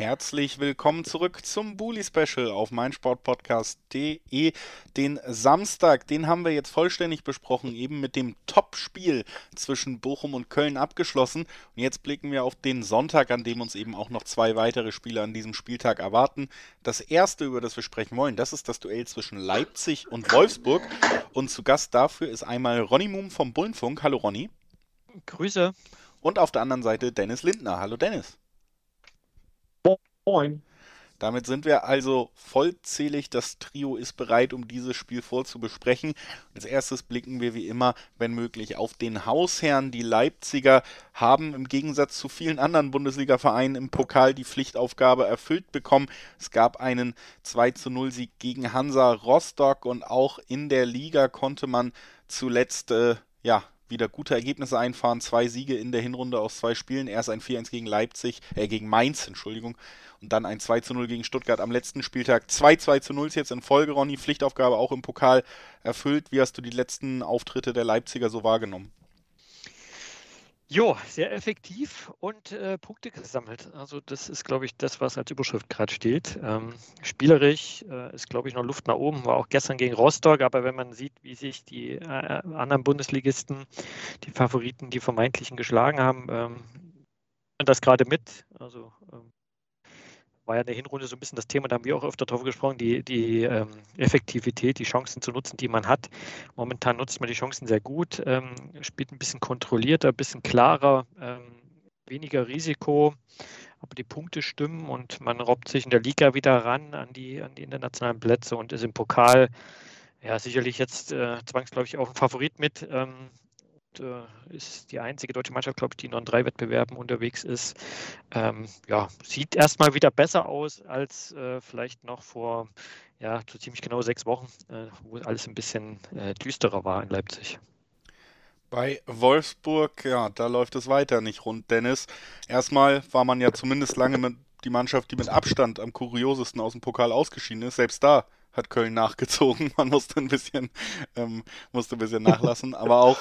Herzlich willkommen zurück zum Bully Special auf meinsportpodcast.de. Den Samstag, den haben wir jetzt vollständig besprochen, eben mit dem Top-Spiel zwischen Bochum und Köln abgeschlossen. Und jetzt blicken wir auf den Sonntag, an dem uns eben auch noch zwei weitere Spiele an diesem Spieltag erwarten. Das erste, über das wir sprechen wollen, das ist das Duell zwischen Leipzig und Wolfsburg. Und zu Gast dafür ist einmal Ronny Moom vom Bullenfunk. Hallo Ronny. Grüße. Und auf der anderen Seite Dennis Lindner. Hallo Dennis. Moin. Damit sind wir also vollzählig. Das Trio ist bereit, um dieses Spiel vorzubesprechen. Als erstes blicken wir wie immer, wenn möglich, auf den Hausherrn. Die Leipziger haben im Gegensatz zu vielen anderen Bundesliga-Vereinen im Pokal die Pflichtaufgabe erfüllt bekommen. Es gab einen 2 zu 0 Sieg gegen Hansa Rostock und auch in der Liga konnte man zuletzt äh, ja, wieder gute Ergebnisse einfahren. Zwei Siege in der Hinrunde aus zwei Spielen. Erst ein 4-1 gegen Leipzig, äh, gegen Mainz, Entschuldigung. Und dann ein 2 0 gegen Stuttgart am letzten Spieltag. 2 2 zu 0 ist jetzt in Folge, Ronny. Pflichtaufgabe auch im Pokal erfüllt. Wie hast du die letzten Auftritte der Leipziger so wahrgenommen? Jo, sehr effektiv und äh, Punkte gesammelt. Also das ist, glaube ich, das, was als Überschrift gerade steht. Ähm, spielerisch äh, ist, glaube ich, noch Luft nach oben. War auch gestern gegen Rostock, aber wenn man sieht, wie sich die äh, anderen Bundesligisten, die Favoriten, die vermeintlichen geschlagen haben, ähm, das gerade mit. Also ähm, war ja in der Hinrunde so ein bisschen das Thema, da haben wir auch öfter drauf gesprochen, die, die ähm, Effektivität, die Chancen zu nutzen, die man hat. Momentan nutzt man die Chancen sehr gut, ähm, spielt ein bisschen kontrollierter, ein bisschen klarer, ähm, weniger Risiko, aber die Punkte stimmen und man robbt sich in der Liga wieder ran an die, an die internationalen Plätze und ist im Pokal ja sicherlich jetzt äh, zwangsläufig auch ein Favorit mit. Äh, ist die einzige deutsche Mannschaft, glaube ich, die noch in drei Wettbewerben unterwegs ist. Ähm, ja, sieht erstmal wieder besser aus als äh, vielleicht noch vor ja, so ziemlich genau sechs Wochen, äh, wo alles ein bisschen äh, düsterer war in Leipzig. Bei Wolfsburg, ja, da läuft es weiter nicht rund, Dennis. Erstmal war man ja zumindest lange mit die Mannschaft, die mit Abstand am kuriosesten aus dem Pokal ausgeschieden ist. Selbst da hat Köln nachgezogen. Man musste ein bisschen, ähm, musste ein bisschen nachlassen. Aber auch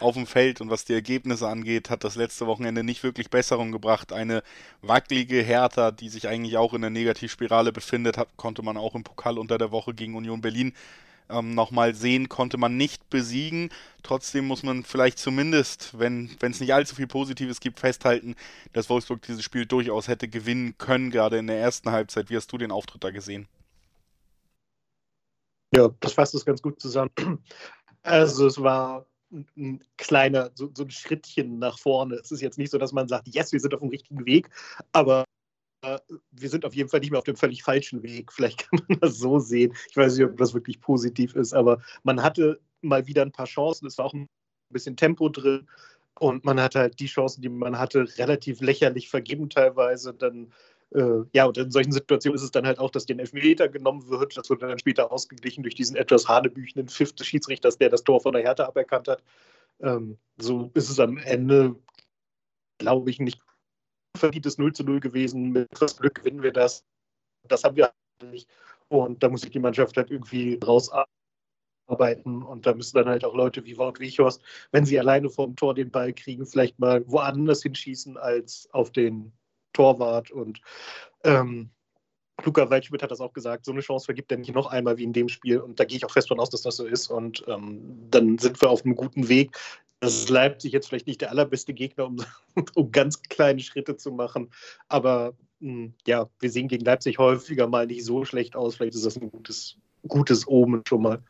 auf dem Feld und was die Ergebnisse angeht, hat das letzte Wochenende nicht wirklich Besserung gebracht. Eine wackelige Hertha, die sich eigentlich auch in der Negativspirale befindet, hat, konnte man auch im Pokal unter der Woche gegen Union Berlin ähm, nochmal sehen, konnte man nicht besiegen. Trotzdem muss man vielleicht zumindest, wenn es nicht allzu viel Positives gibt, festhalten, dass Wolfsburg dieses Spiel durchaus hätte gewinnen können, gerade in der ersten Halbzeit. Wie hast du den Auftritt da gesehen? Ja, das fasst es ganz gut zusammen. Also es war ein kleiner, so, so, ein Schrittchen nach vorne. Es ist jetzt nicht so, dass man sagt, yes, wir sind auf dem richtigen Weg, aber äh, wir sind auf jeden Fall nicht mehr auf dem völlig falschen Weg. Vielleicht kann man das so sehen. Ich weiß nicht, ob das wirklich positiv ist, aber man hatte mal wieder ein paar Chancen. Es war auch ein bisschen Tempo drin. Und man hat halt die Chancen, die man hatte, relativ lächerlich vergeben teilweise. Dann äh, ja, und in solchen Situationen ist es dann halt auch, dass den Elfmeter genommen wird. Das wird dann später ausgeglichen durch diesen etwas hanebüchenden Pfiff des Schiedsrichters, der das Tor von der Hertha aberkannt hat. Ähm, so ist es am Ende, glaube ich, nicht verdientes 0 zu 0 gewesen. Mit etwas Glück gewinnen wir das. Das haben wir nicht. Und da muss sich die Mannschaft halt irgendwie rausarbeiten. Und da müssen dann halt auch Leute wie Wout Wichhorst, wenn sie alleine vom Tor den Ball kriegen, vielleicht mal woanders hinschießen als auf den Torwart und ähm, Luca Waldschmidt hat das auch gesagt, so eine Chance vergibt er nicht noch einmal wie in dem Spiel. Und da gehe ich auch fest von aus, dass das so ist. Und ähm, dann sind wir auf einem guten Weg. Das ist Leipzig jetzt vielleicht nicht der allerbeste Gegner, um, um ganz kleine Schritte zu machen. Aber mh, hm, ja, wir sehen gegen Leipzig häufiger mal nicht so schlecht aus. Vielleicht ist das ein gutes, gutes Omen schon mal.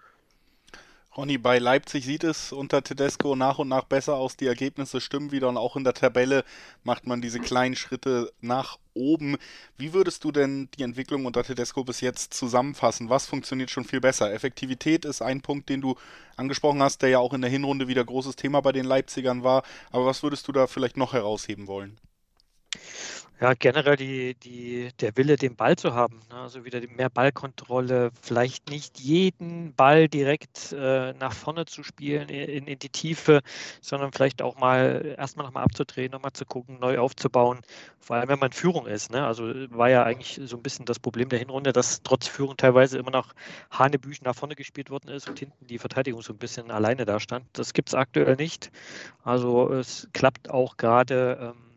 Ronny, bei Leipzig sieht es unter Tedesco nach und nach besser aus. Die Ergebnisse stimmen wieder und auch in der Tabelle macht man diese kleinen Schritte nach oben. Wie würdest du denn die Entwicklung unter Tedesco bis jetzt zusammenfassen? Was funktioniert schon viel besser? Effektivität ist ein Punkt, den du angesprochen hast, der ja auch in der Hinrunde wieder großes Thema bei den Leipzigern war. Aber was würdest du da vielleicht noch herausheben wollen? Ja, generell die, die, der Wille, den Ball zu haben. Ne? Also wieder mehr Ballkontrolle, vielleicht nicht jeden Ball direkt äh, nach vorne zu spielen, in, in die Tiefe, sondern vielleicht auch mal erstmal nochmal abzudrehen, nochmal zu gucken, neu aufzubauen. Vor allem, wenn man Führung ist. Ne? Also war ja eigentlich so ein bisschen das Problem der Hinrunde, dass trotz Führung teilweise immer noch Hanebüchen nach vorne gespielt worden ist und hinten die Verteidigung so ein bisschen alleine da stand. Das gibt es aktuell nicht. Also es klappt auch gerade. Ähm,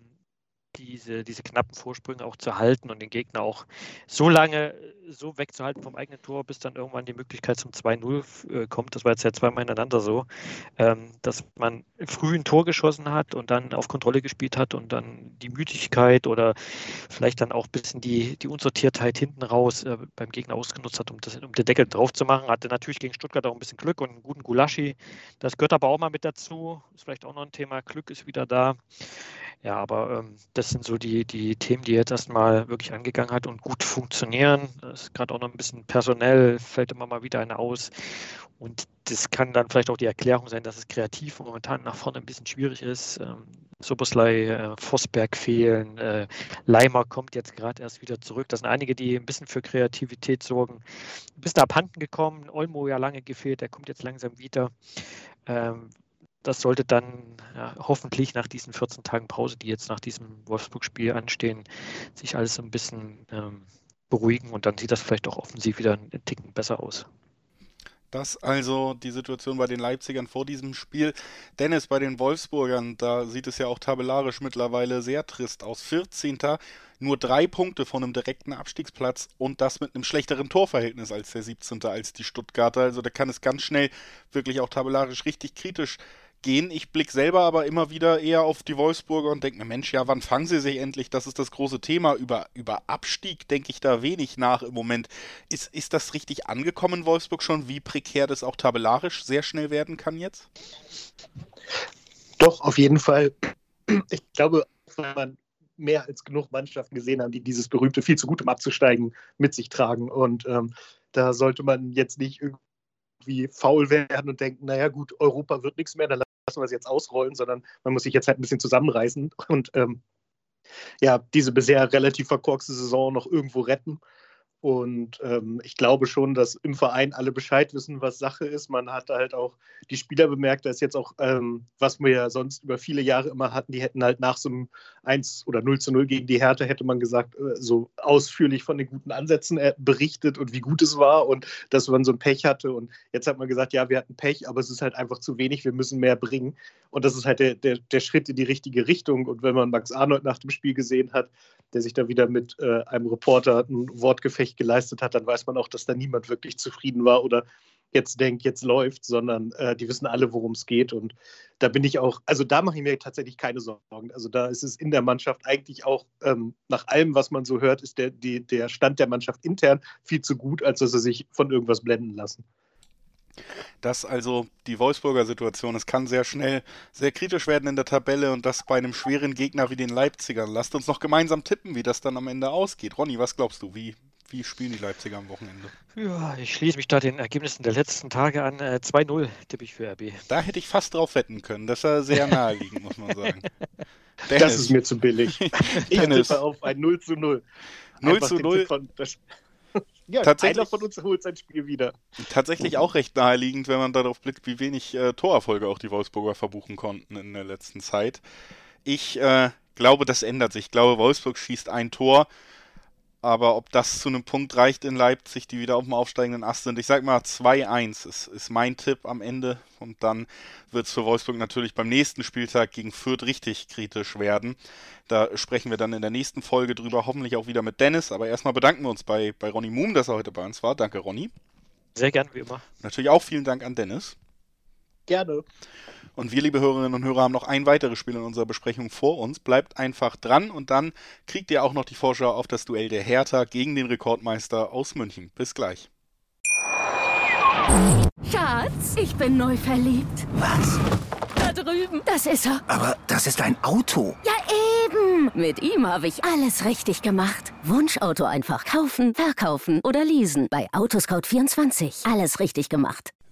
diese, diese knappen Vorsprünge auch zu halten und den Gegner auch so lange so wegzuhalten vom eigenen Tor, bis dann irgendwann die Möglichkeit zum 2-0 äh, kommt. Das war jetzt ja zweimal hintereinander so, ähm, dass man früh ein Tor geschossen hat und dann auf Kontrolle gespielt hat und dann die Müdigkeit oder vielleicht dann auch ein bisschen die, die Unsortiertheit hinten raus äh, beim Gegner ausgenutzt hat, um, das, um den Deckel drauf zu machen. Hatte natürlich gegen Stuttgart auch ein bisschen Glück und einen guten Gulaschi. Das gehört aber auch mal mit dazu. Ist vielleicht auch noch ein Thema. Glück ist wieder da. Ja, aber ähm, das sind so die, die Themen, die jetzt erstmal wirklich angegangen hat und gut funktionieren. Das ist gerade auch noch ein bisschen personell, fällt immer mal wieder eine aus. Und das kann dann vielleicht auch die Erklärung sein, dass es kreativ momentan nach vorne ein bisschen schwierig ist. Ähm, Soboslai, äh, Vosberg fehlen, äh, Leimer kommt jetzt gerade erst wieder zurück. Das sind einige, die ein bisschen für Kreativität sorgen. Ein bisschen abhanden gekommen, Olmo ja lange gefehlt, der kommt jetzt langsam wieder. Ähm, das sollte dann ja, hoffentlich nach diesen 14 Tagen Pause, die jetzt nach diesem Wolfsburg-Spiel anstehen, sich alles so ein bisschen ähm, beruhigen und dann sieht das vielleicht auch offensiv wieder einen Ticken besser aus. Das also die Situation bei den Leipzigern vor diesem Spiel. Dennis, bei den Wolfsburgern, da sieht es ja auch tabellarisch mittlerweile sehr trist aus. 14. Nur drei Punkte von einem direkten Abstiegsplatz und das mit einem schlechteren Torverhältnis als der 17. als die Stuttgarter. Also da kann es ganz schnell wirklich auch tabellarisch richtig kritisch gehen. Ich blicke selber aber immer wieder eher auf die Wolfsburger und denke mir, Mensch, ja, wann fangen sie sich endlich? Das ist das große Thema. Über, über Abstieg denke ich da wenig nach im Moment. Ist, ist das richtig angekommen Wolfsburg schon, wie prekär das auch tabellarisch sehr schnell werden kann jetzt? Doch, auf jeden Fall. Ich glaube, wenn man mehr als genug Mannschaften gesehen haben, die dieses berühmte viel zu gut, um abzusteigen, mit sich tragen. Und ähm, da sollte man jetzt nicht irgendwie faul werden und denken, naja gut, Europa wird nichts mehr, dann lassen wir es jetzt ausrollen, sondern man muss sich jetzt halt ein bisschen zusammenreißen und ähm, ja, diese bisher relativ verkorkste Saison noch irgendwo retten. Und ähm, ich glaube schon, dass im Verein alle Bescheid wissen, was Sache ist. Man hat halt auch die Spieler bemerkt, dass jetzt auch, ähm, was wir ja sonst über viele Jahre immer hatten, die hätten halt nach so einem 1 oder 0 zu 0 gegen die Härte, hätte man gesagt, äh, so ausführlich von den guten Ansätzen äh, berichtet und wie gut es war und dass man so ein Pech hatte. Und jetzt hat man gesagt, ja, wir hatten Pech, aber es ist halt einfach zu wenig, wir müssen mehr bringen. Und das ist halt der, der, der Schritt in die richtige Richtung. Und wenn man Max Arnold nach dem Spiel gesehen hat, der sich da wieder mit äh, einem Reporter ein Wortgefecht geleistet hat, dann weiß man auch, dass da niemand wirklich zufrieden war oder jetzt denkt, jetzt läuft, sondern äh, die wissen alle, worum es geht. Und da bin ich auch, also da mache ich mir tatsächlich keine Sorgen. Also da ist es in der Mannschaft eigentlich auch, ähm, nach allem, was man so hört, ist der, die, der Stand der Mannschaft intern viel zu gut, als dass sie sich von irgendwas blenden lassen. Das also die Wolfsburger Situation. Es kann sehr schnell sehr kritisch werden in der Tabelle und das bei einem schweren Gegner wie den Leipzigern. Lasst uns noch gemeinsam tippen, wie das dann am Ende ausgeht. Ronny, was glaubst du? Wie, wie spielen die Leipziger am Wochenende? Ja, ich schließe mich da den Ergebnissen der letzten Tage an. Äh, 2-0 tippe ich für RB. Da hätte ich fast drauf wetten können. Das war sehr naheliegend, muss man sagen. Dennis. Das ist mir zu billig. Ich tippe auf ein 0 zu 0. 0 zu 0. Von, das, ja, Tatsächlich, einer von uns holt sein Spiel wieder. Tatsächlich auch recht naheliegend, wenn man darauf blickt, wie wenig äh, Torerfolge auch die Wolfsburger verbuchen konnten in der letzten Zeit. Ich äh, glaube, das ändert sich. Ich glaube, Wolfsburg schießt ein Tor aber ob das zu einem Punkt reicht in Leipzig, die wieder auf dem aufsteigenden Ast sind, ich sag mal 2-1 ist, ist mein Tipp am Ende. Und dann wird es für Wolfsburg natürlich beim nächsten Spieltag gegen Fürth richtig kritisch werden. Da sprechen wir dann in der nächsten Folge drüber, hoffentlich auch wieder mit Dennis. Aber erstmal bedanken wir uns bei, bei Ronny Moom, dass er heute bei uns war. Danke, Ronny. Sehr gern, wie immer. Natürlich auch vielen Dank an Dennis. Gerne. Und wir, liebe Hörerinnen und Hörer, haben noch ein weiteres Spiel in unserer Besprechung vor uns. Bleibt einfach dran und dann kriegt ihr auch noch die Vorschau auf das Duell der Hertha gegen den Rekordmeister aus München. Bis gleich. Schatz, ich bin neu verliebt. Was? Da drüben. Das ist er. Aber das ist ein Auto. Ja, eben. Mit ihm habe ich alles richtig gemacht. Wunschauto einfach kaufen, verkaufen oder leasen. Bei Autoscout24. Alles richtig gemacht.